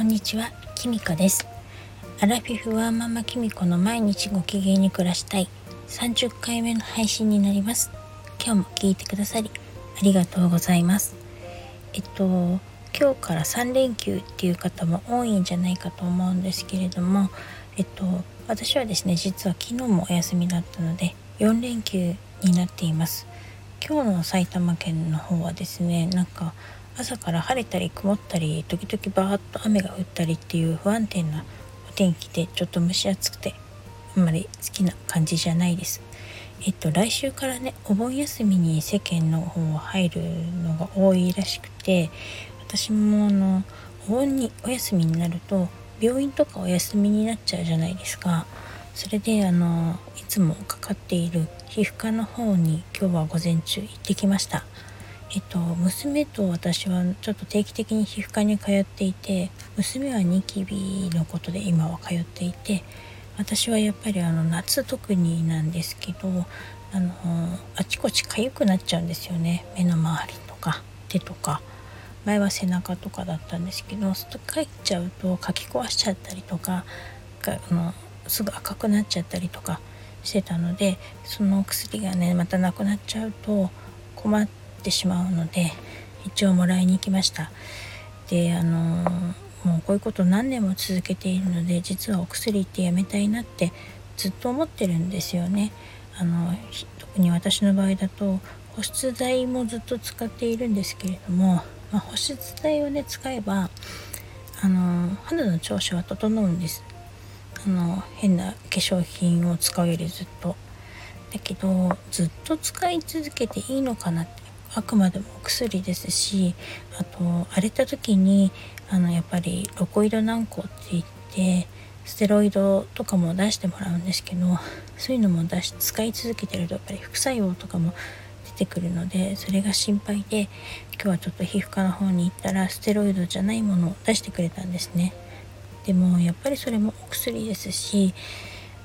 こんにちは、きみこです。アラフィフワーママきみこの毎日ご機嫌に暮らしたい30回目の配信になります。今日も聞いてくださりありがとうございます。えっと、今日から3連休っていう方も多いんじゃないかと思うんですけれども、えっと、私はですね、実は昨日もお休みだったので4連休になっています。今日の埼玉県の方はですね、なんか朝から晴れたり曇ったり時々バーッと雨が降ったりっていう不安定なお天気でちょっと蒸し暑くてあんまり好きな感じじゃないです。えっと来週からねお盆休みに世間の方は入るのが多いらしくて私もあのお盆にお休みになると病院とかお休みになっちゃうじゃないですか。それであのいつもかかっている皮膚科の方に今日は午前中行ってきました。えっと、娘と私はちょっと定期的に皮膚科に通っていて娘はニキビのことで今は通っていて私はやっぱりあの夏特になんですけどあのあちこち痒くなっちゃうんですよね。目の周りとか手とか。前は背中とかだったんですけどそっと帰っちゃうとかき壊しちゃったりとかあのすぐ赤くなっちゃったりとかしてたのでその薬がねまたなくなっちゃうと困ってってしまうので一応もらいに行きました。であのもうこういうこと何年も続けているので実はお薬ってやめたいなってずっと思ってるんですよね。あの特に私の場合だと保湿剤もずっと使っているんですけれども、まあ、保湿剤をね使えばあの肌の調子は整うんです。あの変な化粧品を使うよりずっと。だけどずっと使い続けていいのかなってあくまでもお薬ですしあと荒れた時にあのやっぱりロコイド軟膏って言ってステロイドとかも出してもらうんですけどそういうのも出し使い続けてるとやっぱり副作用とかも出てくるのでそれが心配で今日はちょっと皮膚科の方に行ったらステロイドじゃないものを出してくれたんですね。でもやっぱりそれもお薬ですし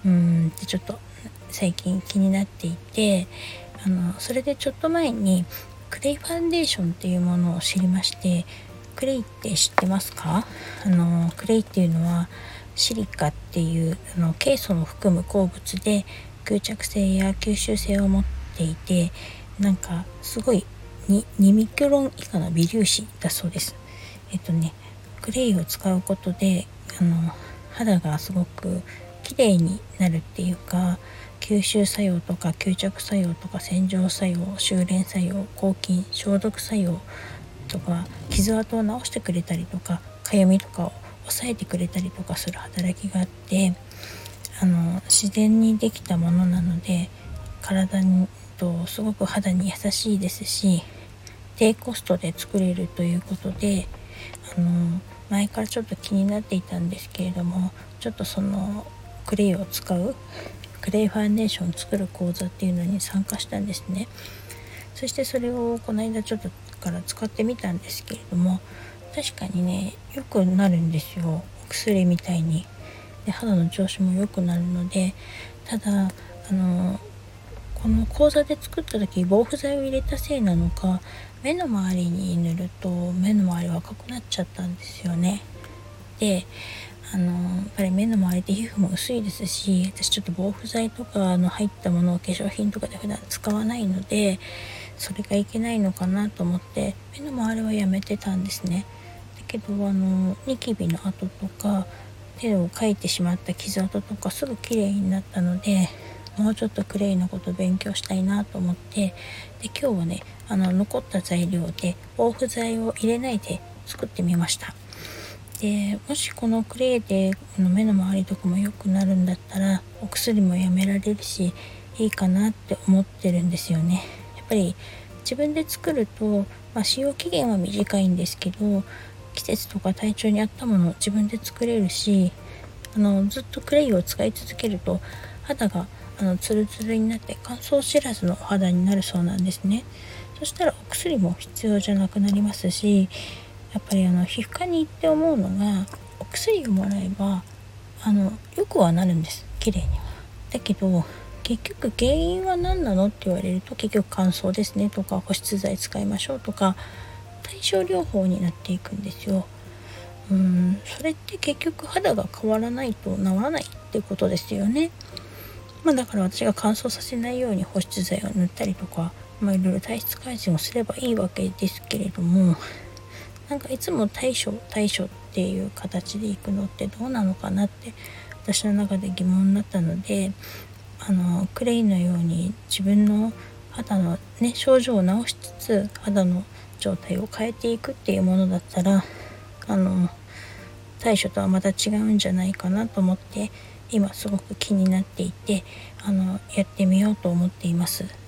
うんってちょっと最近気になっていてあのそれでちょっと前にクレイファンデーションっていうものを知りましてクレイって知ってますか？あのクレイっていうのはシリカっていうあのケイ素の含む鉱物で吸着性や吸収性を持っていてなんかすごい 2, 2ミクロン以下の微粒子だそうです。えっとねクレイを使うことであの肌がすごく綺麗になるっていうか吸収作用とか吸着作用とか洗浄作用修練作用抗菌消毒作用とか傷跡を治してくれたりとかかゆみとかを抑えてくれたりとかする働きがあってあの自然にできたものなので体にとすごく肌に優しいですし低コストで作れるということであの前からちょっと気になっていたんですけれどもちょっとそのクレイを使うクレイファンデーションを作る講座っていうのに参加したんですね。そしてそれをこの間ちょっとから使ってみたんですけれども確かにね良くなるんですよ。お薬みたいに。で肌の調子も良くなるのでただあのこの講座で作った時防腐剤を入れたせいなのか目の周りに塗ると目の周りは赤くなっちゃったんですよね。であのやっぱり目の周りで皮膚も薄いですし私ちょっと防腐剤とかの入ったものを化粧品とかで普段使わないのでそれがいけないのかなと思って目の周りはやめてたんですね。だけどあのニキビの跡とか手をかいてしまった傷跡とかすぐ綺麗になったのでもうちょっとクレイのこと勉強したいなと思ってで今日はねあの残った材料で防腐剤を入れないで作ってみました。でもしこのクレイでこの目の周りとかも良くなるんだったらお薬もやめられるしいいかなって思ってるんですよね。やっぱり自分で作ると、まあ、使用期限は短いんですけど季節とか体調に合ったものを自分で作れるしあのずっとクレイを使い続けると肌があのツルツルになって乾燥知らずのお肌になるそうなんですね。そしたらお薬も必要じゃなくなりますしやっぱりあの皮膚科に行って思うのがお薬をもらえばあのよくはなるんです綺麗には。だけど結局原因は何なのって言われると結局乾燥ですねとか保湿剤使いましょうとか対症療法になっていくんですよ。うんそれって結局肌が変わらないと治らないってことですよね。まあ、だから私が乾燥させないように保湿剤を塗ったりとか、まあ、いろいろ体質改善をすればいいわけですけれどもなんかいつも対処対処っていう形でいくのってどうなのかなって私の中で疑問になったのであのクレイのように自分の肌の、ね、症状を治しつつ肌の状態を変えていくっていうものだったらあの対処とはまた違うんじゃないかなと思って今すごく気になっていてあのやってみようと思っています。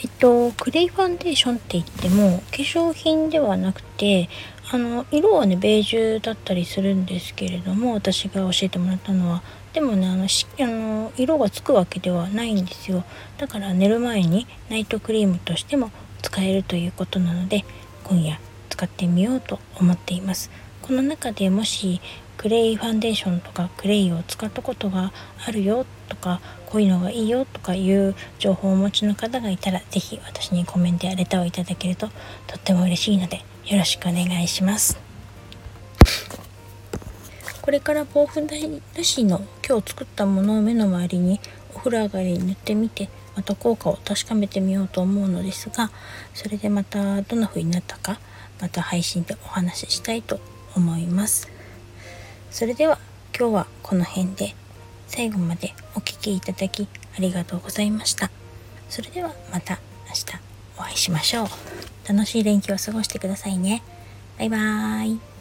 えっと、クレイファンデーションって言っても化粧品ではなくてあの色はねベージュだったりするんですけれども私が教えてもらったのは。でもねあのしあの色がつくわけではないんですよ。だから寝る前にナイトクリームとしても使えるということなので今夜使ってみようと思っています。この中でもしクレイファンデーションとかクレイを使ったことがあるよとかこういうのがいいよとかいう情報をお持ちの方がいたら是非私にコメントやレターをいただけるととっても嬉しいのでよろしくお願いします。これから防腐剤なしの今日作ったものを目の周りにお風呂上がりに塗ってみてまた効果を確かめてみようと思うのですがそれでまたどんな風になったかまた配信でお話ししたいと思います。それでは今日はこの辺で最後までお聴きいただきありがとうございました。それではまた明日お会いしましょう。楽しい連休を過ごしてくださいね。バイバーイ。